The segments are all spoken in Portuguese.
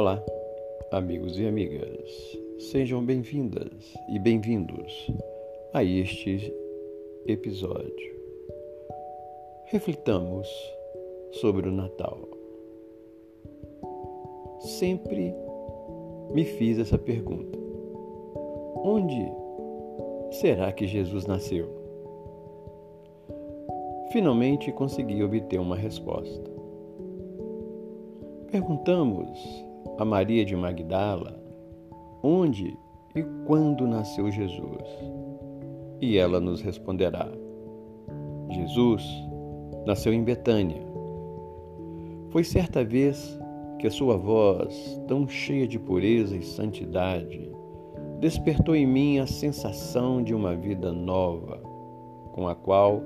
Olá, amigos e amigas, sejam bem-vindas e bem-vindos a este episódio. Reflitamos sobre o Natal. Sempre me fiz essa pergunta: onde será que Jesus nasceu? Finalmente consegui obter uma resposta. Perguntamos a Maria de Magdala onde e quando nasceu Jesus. E ela nos responderá: Jesus nasceu em Betânia. Foi certa vez que a sua voz, tão cheia de pureza e santidade, despertou em mim a sensação de uma vida nova, com a qual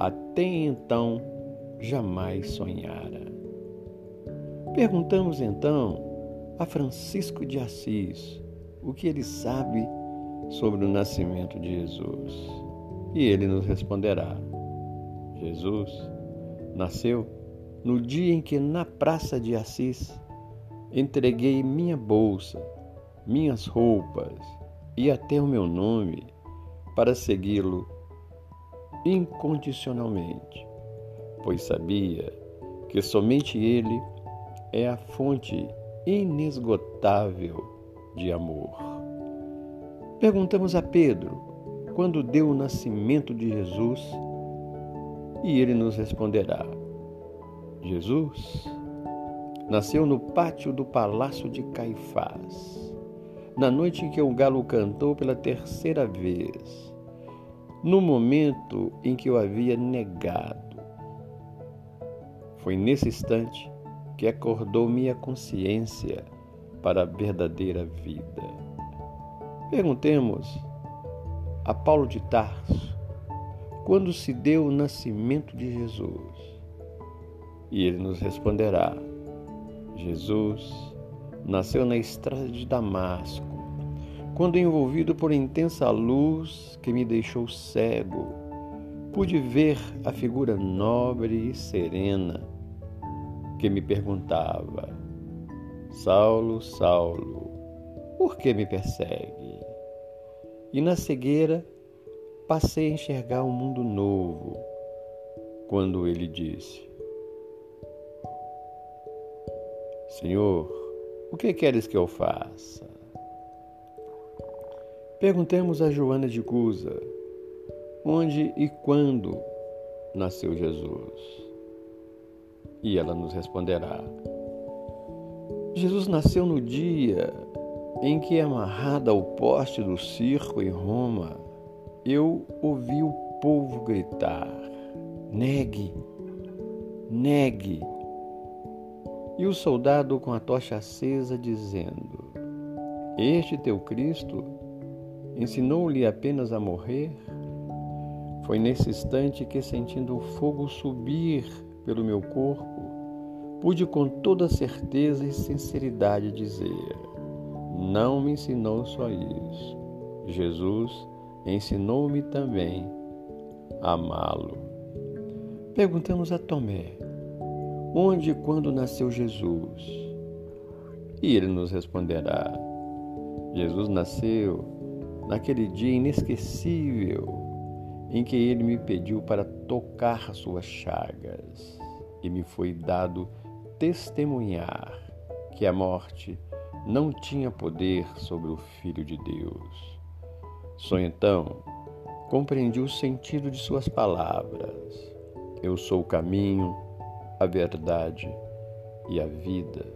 até então jamais sonhara. Perguntamos então a Francisco de Assis o que ele sabe sobre o nascimento de Jesus. E ele nos responderá: Jesus nasceu no dia em que, na Praça de Assis, entreguei minha bolsa, minhas roupas e até o meu nome para segui-lo incondicionalmente, pois sabia que somente ele é a fonte inesgotável de amor. Perguntamos a Pedro quando deu o nascimento de Jesus e ele nos responderá: Jesus nasceu no pátio do palácio de Caifás, na noite em que o galo cantou pela terceira vez, no momento em que eu havia negado. Foi nesse instante que acordou minha consciência para a verdadeira vida. Perguntemos a Paulo de Tarso quando se deu o nascimento de Jesus. E ele nos responderá: Jesus nasceu na estrada de Damasco, quando envolvido por intensa luz que me deixou cego, pude ver a figura nobre e serena que me perguntava: Saulo, Saulo, por que me persegue? E na cegueira passei a enxergar um mundo novo quando ele disse: Senhor, o que queres que eu faça? Perguntemos a Joana de Cusa onde e quando nasceu Jesus. E ela nos responderá: Jesus nasceu no dia em que, amarrada ao poste do circo em Roma, eu ouvi o povo gritar: negue, negue. E o soldado com a tocha acesa dizendo: Este teu Cristo ensinou-lhe apenas a morrer? Foi nesse instante que, sentindo o fogo subir pelo meu corpo, pude com toda certeza e sinceridade dizer: não me ensinou só isso. Jesus ensinou-me também a amá-lo. Perguntamos a Tomé: onde e quando nasceu Jesus? E ele nos responderá: Jesus nasceu naquele dia inesquecível em que ele me pediu para tocar suas chagas, e me foi dado testemunhar que a morte não tinha poder sobre o Filho de Deus. Só então compreendi o sentido de suas palavras. Eu sou o caminho, a verdade e a vida.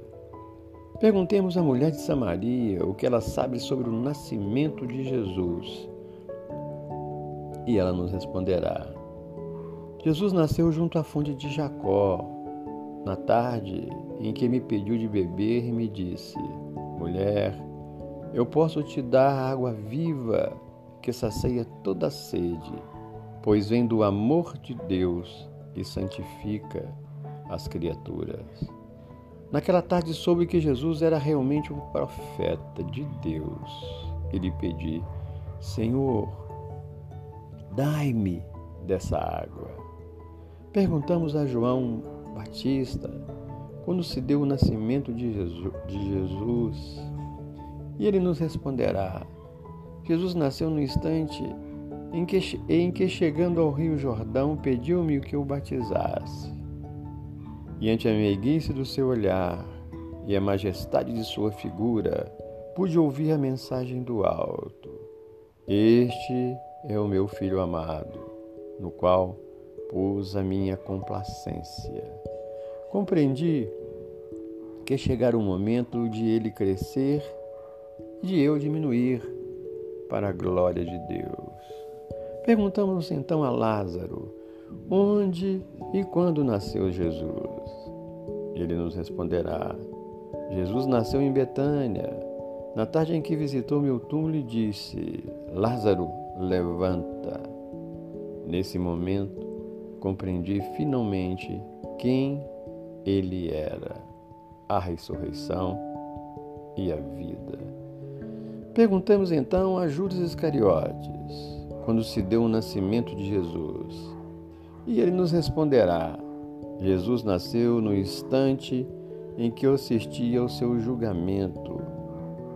Perguntemos à mulher de Samaria o que ela sabe sobre o nascimento de Jesus e ela nos responderá: Jesus nasceu junto à fonte de Jacó, na tarde em que me pediu de beber e me disse: Mulher, eu posso te dar água viva que sacia toda sede, pois vem do amor de Deus e santifica as criaturas. Naquela tarde soube que Jesus era realmente um profeta de Deus e lhe pedi: Senhor, dai-me dessa água. Perguntamos a João Batista quando se deu o nascimento de Jesus? E ele nos responderá: Jesus nasceu no instante em que, em que chegando ao Rio Jordão, pediu-me que o batizasse. E ante a meiguice do seu olhar e a majestade de sua figura, pude ouvir a mensagem do alto: Este é o meu filho amado, no qual pus a minha complacência. Compreendi que chegara o momento de ele crescer e de eu diminuir para a glória de Deus. Perguntamos então a Lázaro onde e quando nasceu Jesus. Ele nos responderá: Jesus nasceu em Betânia. Na tarde em que visitou meu túmulo e disse: Lázaro, levanta. Nesse momento, compreendi finalmente quem ele era, a ressurreição e a vida. Perguntamos então a Judas Iscariotes: quando se deu o nascimento de Jesus. E ele nos responderá: Jesus nasceu no instante em que eu assistia ao seu julgamento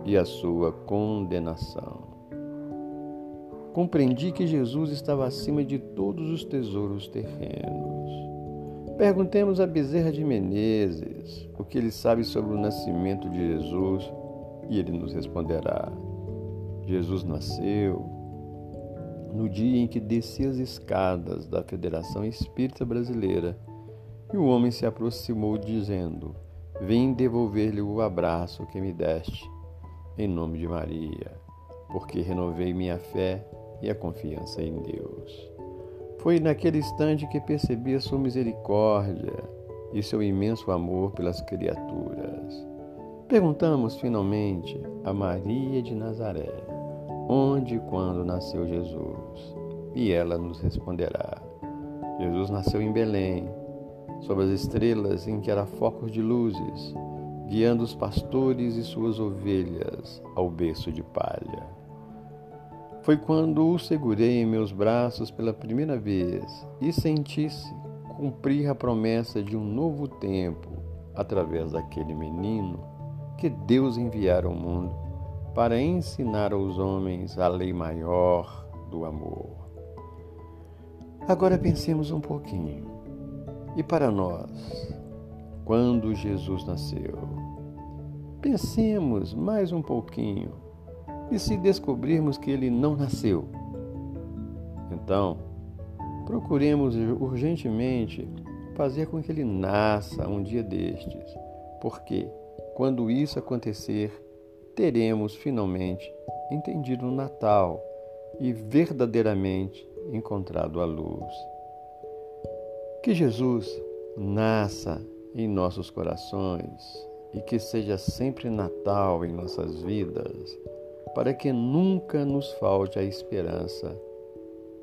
e à sua condenação. Compreendi que Jesus estava acima de todos os tesouros terrenos. Perguntemos a Bezerra de Menezes o que ele sabe sobre o nascimento de Jesus e ele nos responderá: Jesus nasceu no dia em que desci as escadas da Federação Espírita Brasileira, e o homem se aproximou, dizendo: Vim devolver-lhe o abraço que me deste, em nome de Maria, porque renovei minha fé e a confiança em Deus. Foi naquele instante que percebi a sua misericórdia e seu imenso amor pelas criaturas. Perguntamos finalmente a Maria de Nazaré onde e quando nasceu Jesus? E ela nos responderá: Jesus nasceu em Belém, sob as estrelas em que era focos de luzes, guiando os pastores e suas ovelhas ao berço de palha. Foi quando o segurei em meus braços pela primeira vez e senti-se cumprir a promessa de um novo tempo através daquele menino que Deus enviara ao mundo para ensinar aos homens a lei maior do amor. Agora pensemos um pouquinho. E para nós, quando Jesus nasceu? Pensemos mais um pouquinho. E se descobrirmos que ele não nasceu? Então, procuremos urgentemente fazer com que ele nasça um dia destes, porque quando isso acontecer, teremos finalmente entendido o Natal e verdadeiramente encontrado a luz. Que Jesus nasça em nossos corações e que seja sempre Natal em nossas vidas, para que nunca nos falte a esperança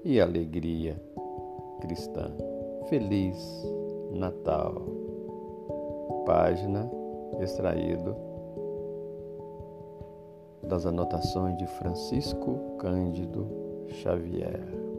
e a alegria cristã. Feliz Natal. Página extraído das anotações de Francisco Cândido Xavier.